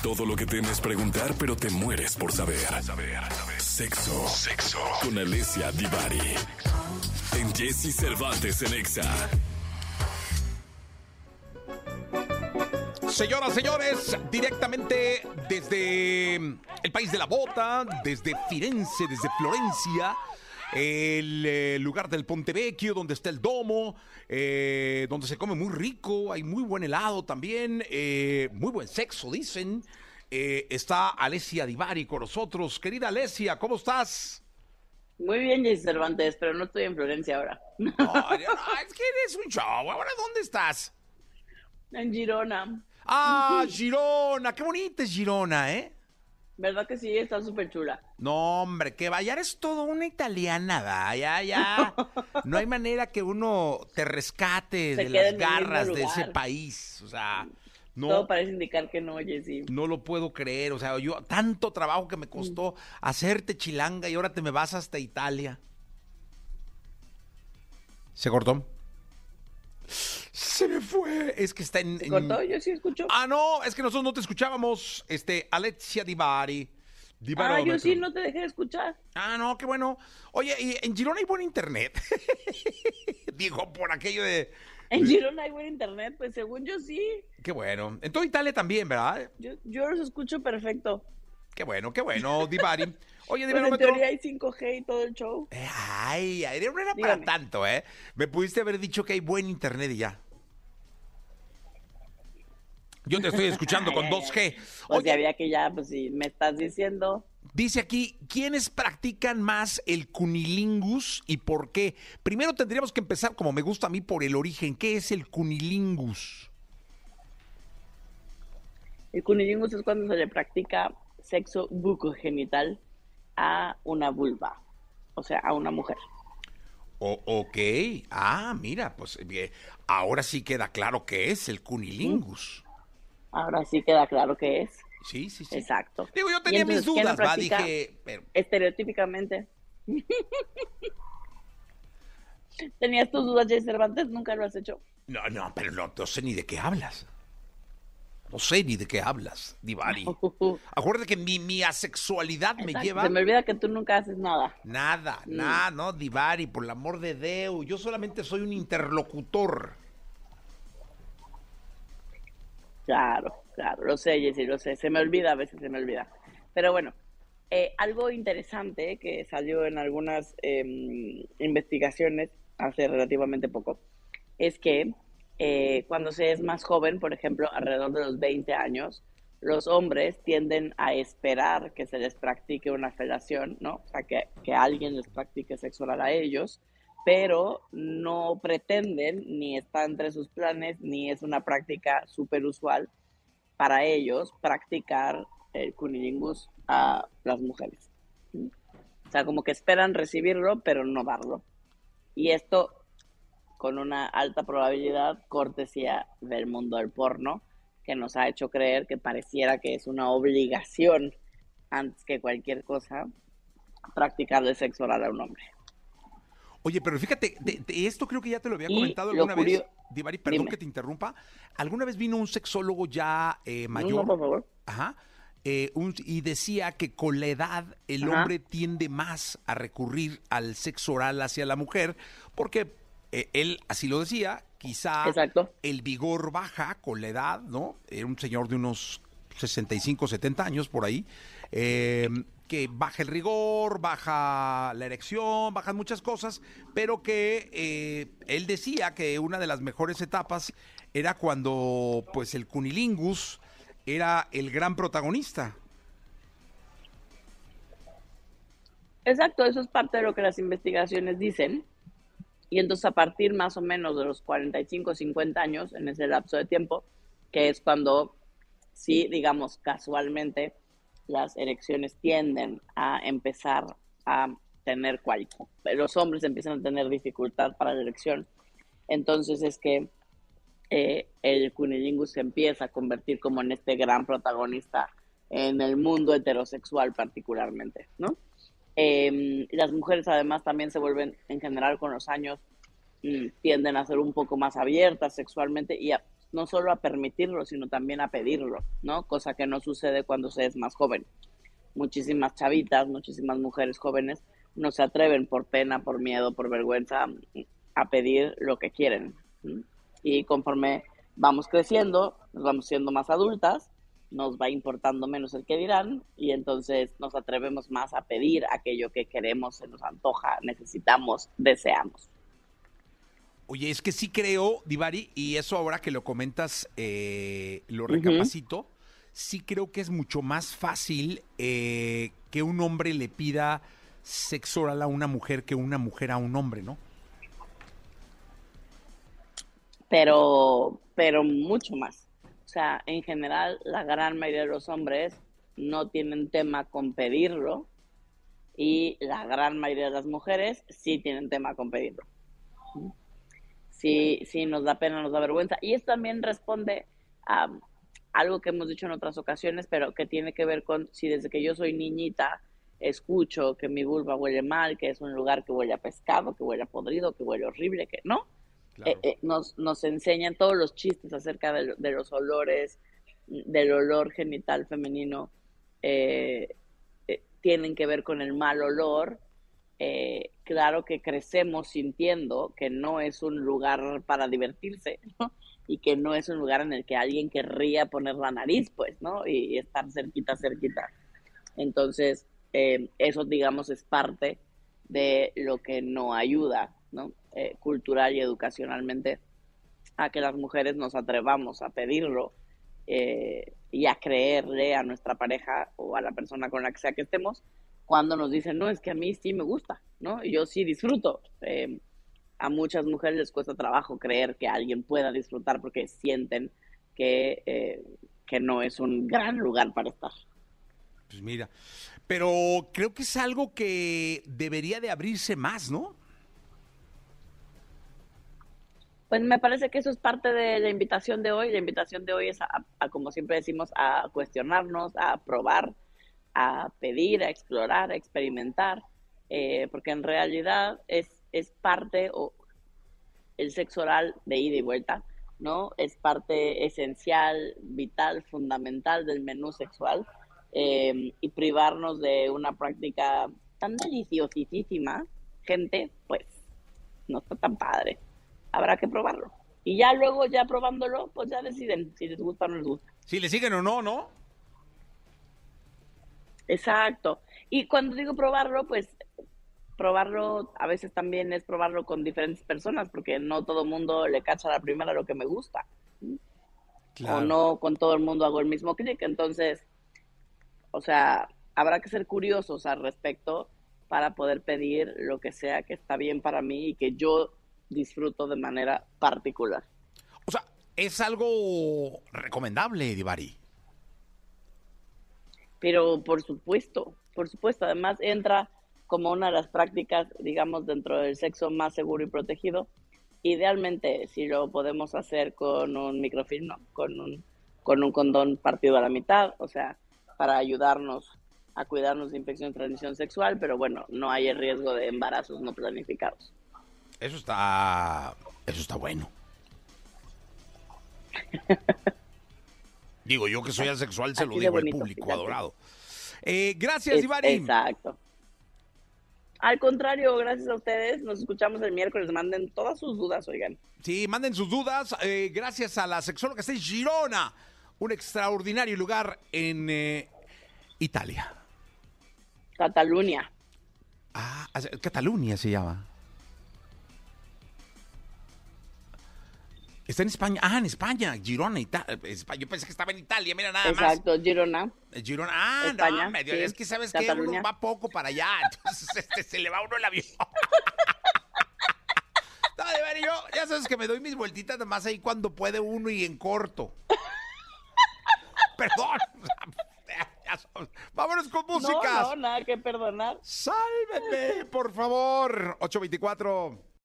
Todo lo que temes preguntar, pero te mueres por saber. Sexo. Sexo. Con Alessia Divari. En Jesse Cervantes en Exa. Señoras, señores, directamente desde el país de la bota, desde Firenze, desde Florencia, el eh, lugar del Ponte Vecchio, donde está el domo, eh, donde se come muy rico, hay muy buen helado también, eh, muy buen sexo, dicen. Está Alessia Divari con nosotros. Querida Alessia, ¿cómo estás? Muy bien, Jesse Cervantes, pero no estoy en Florencia ahora. Es que eres un show. ¿Ahora dónde estás? en Girona. Ah, Girona, qué bonita es Girona, ¿eh? ¿Verdad que sí? Está súper chula. No, hombre, que vaya, eres todo una italiana, va, ya, ya. No hay manera que uno te rescate Se de las garras de ese país. O sea, Todo no, parece indicar que no, Jessy. no lo puedo creer. O sea, yo, tanto trabajo que me costó hacerte chilanga y ahora te me vas hasta Italia. ¿Se cortó? Se me fue. Es que está en. ¿Se cortó? Yo sí escucho. Ah, no, es que nosotros no te escuchábamos. Este, Alexia Divari. Ah, yo sí no te dejé de escuchar. Ah, no, qué bueno. Oye, y en Girona hay buen internet. Digo, por aquello de. En Girona hay buen internet, pues según yo sí. Qué bueno. En toda Italia también, ¿verdad? Yo, yo los escucho perfecto. Qué bueno, qué bueno, Divari. Oye, Pues en teoría hay 5G y todo el show. Eh, Ay, ay, no era para tanto, ¿eh? Me pudiste haber dicho que hay buen internet y ya. Yo te estoy escuchando con Ay, ay, 2G. ay. Pues Oye, ya había que ya, pues si me estás diciendo. Dice aquí, ¿quiénes practican más el cunilingus y por qué? Primero tendríamos que empezar, como me gusta a mí, por el origen. ¿Qué es el cunilingus? El cunilingus es cuando se le practica sexo bucogenital a una vulva, o sea, a una mujer. O- ok, ah, mira, pues bien, ahora sí queda claro qué es el cunilingus. Ahora sí queda claro que es. Sí, sí, sí. Exacto. Digo, yo tenía mis entonces, ¿quién dudas, va, dije, pero, Estereotípicamente. ¿Tenías tus dudas, Jay Cervantes? ¿Nunca lo has hecho? no, no, pero no, no sé ni de qué hablas. No sé ni de qué hablas, Divari. Acuérdate que mi, mi asexualidad me lleva... Se me olvida que tú nunca haces nada. Nada, Mm. nada, no, Divari, por el amor de Dios. Yo solamente soy un interlocutor. Claro, claro, lo sé, Jessy, lo sé. Se me olvida, a veces se me olvida. Pero bueno, eh, algo interesante que salió en algunas em, investigaciones hace relativamente poco es que eh, cuando se es más joven, por ejemplo, alrededor de los 20 años, los hombres tienden a esperar que se les practique una felación, ¿no? O sea, que, que alguien les practique sexo oral a ellos, pero no pretenden, ni está entre sus planes, ni es una práctica súper usual para ellos practicar el cunilingus a las mujeres. O sea, como que esperan recibirlo, pero no darlo. Y esto con una alta probabilidad cortesía del mundo del porno, que nos ha hecho creer que pareciera que es una obligación antes que cualquier cosa practicarle sexo oral a un hombre. Oye, pero fíjate, de, de esto creo que ya te lo había Y comentado alguna vez. Divari, perdón Dime. que te interrumpa. ¿Alguna vez vino un sexólogo ya eh, No, mayor? no, por favor. Ajá. eh, un- y decía que con la edad el Ajá. hombre tiende más a recurrir al sexo oral hacia la mujer, porque eh, él así lo decía, quizá Exacto. el vigor baja con la edad, ¿no? Era un señor de unos 65, 70 años por ahí, eh, que baja el rigor, baja la erección, bajan muchas cosas, pero que eh, él decía que una de las mejores etapas era cuando pues el cunilingus era el gran protagonista. Exacto, eso es parte de lo que las investigaciones dicen. Y entonces a partir más o menos de los 45, 50 años, en ese lapso de tiempo, que es cuando sí, digamos, casualmente las erecciones tienden a empezar a tener cual los hombres empiezan a tener dificultad para la erección. Entonces es que eh, el cunilingus se empieza a convertir como en este gran protagonista en el mundo heterosexual particularmente, ¿no? Eh, las mujeres además también se vuelven, en general con los años, mm, tienden a ser un poco más abiertas sexualmente y a- no solo a permitirlo, sino también a pedirlo, ¿no? Cosa que no sucede cuando se es más joven. Muchísimas chavitas, muchísimas mujeres jóvenes no se atreven por pena, por miedo, por vergüenza a pedir lo que quieren. Y conforme vamos creciendo, nos vamos siendo más adultas, nos va importando menos el que dirán y entonces nos atrevemos más a pedir aquello que queremos, se nos antoja, necesitamos, deseamos. Oye, es que sí creo, Divari, y eso ahora que lo comentas, eh, lo recapacito, sí creo que es mucho más fácil eh, que un hombre le pida sexo oral a una mujer que una mujer a un hombre, ¿no? Pero, pero mucho más. O sea, en general, la gran mayoría de los hombres no tienen tema con pedirlo y la gran mayoría de las mujeres sí tienen tema con pedirlo sí, sí nos da pena, nos da vergüenza. Y esto también responde a algo que hemos dicho en otras ocasiones, pero que tiene que ver con si desde que yo soy niñita escucho que mi vulva huele mal, que es un lugar que huele a pescado, que huele a podrido, que huele horrible, que no. Eh, eh, nos, nos enseñan todos los chistes acerca de, los olores, del olor genital femenino, eh, tienen que ver con el mal olor eh, claro que crecemos sintiendo que no es un lugar para divertirse. Y que no es un lugar en el que alguien querría poner la nariz, pues, ¿no? Y, estar cerquita, cerquita. Entonces, eh, eso, digamos, es parte de lo que no ayuda, ¿no? Eh, cultural y educacionalmente a que las mujeres nos atrevamos a pedirlo y a creerle a nuestra pareja o a la persona con la que sea que estemos cuando nos dicen, no, es que a mí sí me gusta, ¿no? Yo sí disfruto. Eh, a muchas mujeres les cuesta trabajo creer que alguien pueda disfrutar porque sienten que, eh, que no es un gran lugar para estar. Pues mira, pero creo que es algo que debería de abrirse más, ¿no? Pues me parece que eso es parte de la invitación de hoy. La invitación de hoy es, a como siempre decimos, a cuestionarnos, a probar, a pedir, a explorar, a experimentar, eh, porque en realidad es, es parte o el sexo oral de ida y vuelta, ¿no? Es parte esencial, vital, fundamental del menú sexual eh, y privarnos de una práctica tan deliciosísima, gente, pues no está tan padre. Habrá que probarlo. Y ya luego, ya probándolo, pues ya deciden si les gusta o no les gusta. Si le siguen o no, ¿no? Exacto. Y cuando digo probarlo, pues probarlo a veces también es probarlo con diferentes personas, porque no todo el mundo le cacha la primera lo que me gusta. O no con todo el mundo hago el mismo clic. Entonces, o sea, habrá que ser curiosos al respecto para poder pedir lo que sea que está bien para mí y que yo disfruto de manera particular. O sea, es algo recomendable, Divari. Pero por supuesto, por supuesto, además entra como una de las prácticas, digamos, dentro del sexo más seguro y protegido. Idealmente, si lo podemos hacer con un microfilm, con un, con un condón partido a la mitad, o sea, para ayudarnos a cuidarnos de infección de transmisión sexual, pero bueno, no hay el riesgo de embarazos no planificados. Eso está, eso está bueno. Digo, yo que soy asexual se lo digo al público adorado. Eh, gracias, Ivari. Exacto. Al contrario, gracias a ustedes. Nos escuchamos el miércoles. Manden todas sus dudas, oigan. Sí, manden sus dudas. Eh, gracias a la sexóloga que está en Girona, un extraordinario lugar en eh, Italia. Cataluña. Ah, Cataluña se llama. Está en España. Ah, en España. Girona, Italia. Yo pensé que estaba en Italia, mira nada más. Exacto, Girona. Eh, Girona. Ah, España, no, medio. Es que sabes que uno va poco para allá. Entonces este, se le va uno el avión. no, de ver, yo, ya sabes que me doy mis vueltitas nomás ahí cuando puede uno y en corto. Perdón. Vámonos con música. No, no, nada que perdonar. Sálveme, por favor. 824.